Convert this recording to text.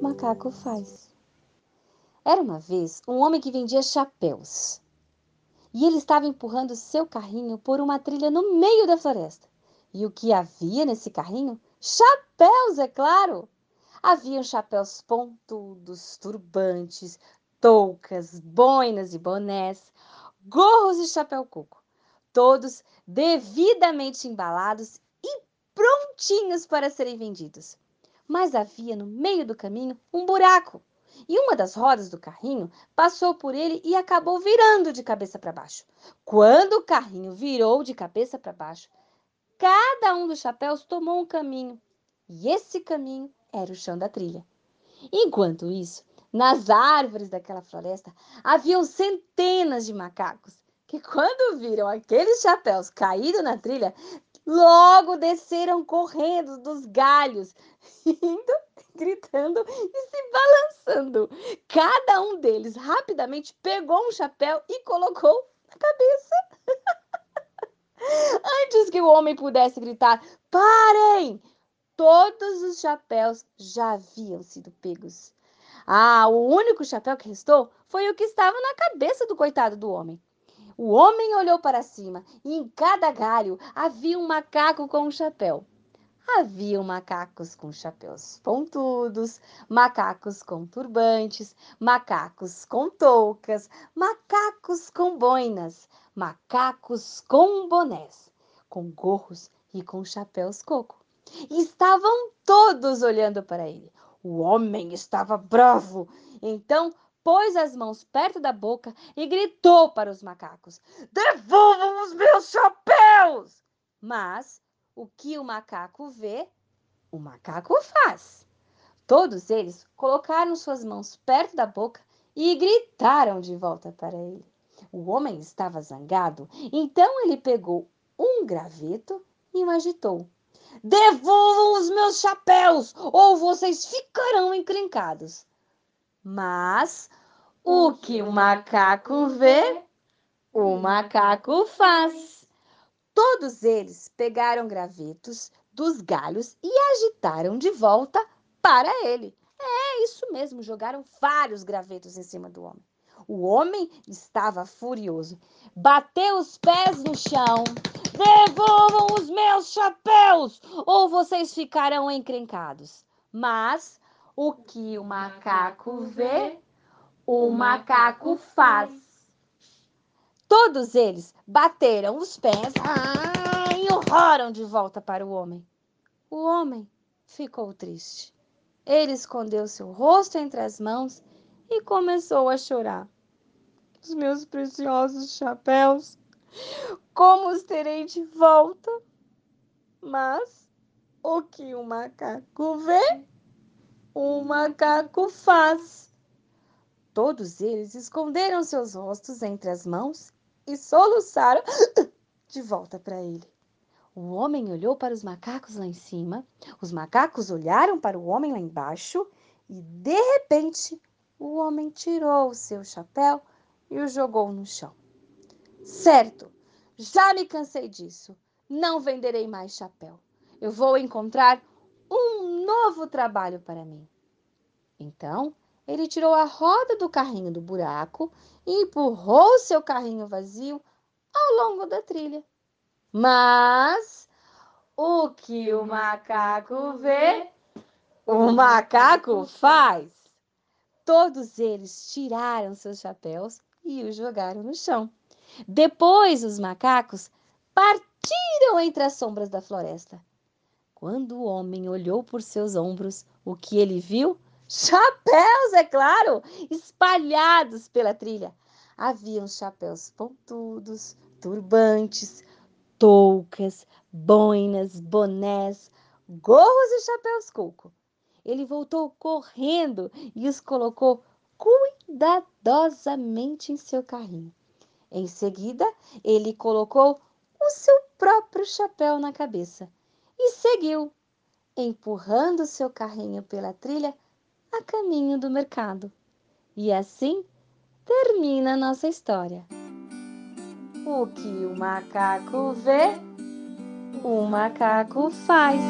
macaco faz. Era uma vez um homem que vendia chapéus. E ele estava empurrando seu carrinho por uma trilha no meio da floresta. E o que havia nesse carrinho? Chapéus, é claro! Haviam chapéus pontudos, turbantes, toucas, boinas e bonés, gorros e chapéu coco, todos devidamente embalados e prontinhos para serem vendidos mas havia no meio do caminho um buraco. E uma das rodas do carrinho passou por ele e acabou virando de cabeça para baixo. Quando o carrinho virou de cabeça para baixo, cada um dos chapéus tomou um caminho. E esse caminho era o chão da trilha. Enquanto isso, nas árvores daquela floresta haviam centenas de macacos que, quando viram aqueles chapéus caídos na trilha, logo desceram correndo dos galhos, indo, gritando e se balançando. Cada um deles rapidamente pegou um chapéu e colocou na cabeça. Antes que o homem pudesse gritar: Parem! Todos os chapéus já haviam sido pegos. Ah, o único chapéu que restou foi o que estava na cabeça do coitado do homem. O homem olhou para cima e em cada galho havia um macaco com um chapéu. Haviam macacos com chapéus pontudos, macacos com turbantes, macacos com toucas, macacos com boinas, macacos com bonés, com gorros e com chapéus coco. Estavam todos olhando para ele. O homem estava bravo. Então pôs as mãos perto da boca e gritou para os macacos: Devolvam os meus chapéus! Mas o que o macaco vê, o macaco faz. Todos eles colocaram suas mãos perto da boca e gritaram de volta para ele. O homem estava zangado, então ele pegou um graveto e o agitou. Devolvam os meus chapéus, ou vocês ficarão encrencados. Mas o que o macaco vê, o macaco faz. Todos eles pegaram gravetos dos galhos e agitaram de volta para ele. É isso mesmo, jogaram vários gravetos em cima do homem. O homem estava furioso. Bateu os pés no chão. Devolvam os meus chapéus, ou vocês ficarão encrencados. Mas o que o macaco vê, o macaco faz. Todos eles bateram os pés ah, e urraram de volta para o homem. O homem ficou triste. Ele escondeu seu rosto entre as mãos e começou a chorar. Os meus preciosos chapéus, como os terei de volta? Mas o que o macaco vê, o macaco faz. Todos eles esconderam seus rostos entre as mãos e soluçaram de volta para ele. O homem olhou para os macacos lá em cima, os macacos olharam para o homem lá embaixo e, de repente, o homem tirou o seu chapéu e o jogou no chão. Certo, já me cansei disso. Não venderei mais chapéu. Eu vou encontrar um novo trabalho para mim. Então, ele tirou a roda do carrinho do buraco e empurrou seu carrinho vazio ao longo da trilha. Mas o que o macaco vê, o macaco faz. Todos eles tiraram seus chapéus e os jogaram no chão. Depois os macacos partiram entre as sombras da floresta. Quando o homem olhou por seus ombros, o que ele viu? Chapéus, é claro, espalhados pela trilha. Haviam chapéus pontudos, turbantes, toucas, boinas, bonés, gorros e chapéus coco. ele voltou correndo e os colocou cuidadosamente em seu carrinho. Em seguida, ele colocou o seu próprio chapéu na cabeça e seguiu, empurrando seu carrinho pela trilha a caminho do mercado. E assim termina a nossa história. O que o macaco vê, o macaco faz.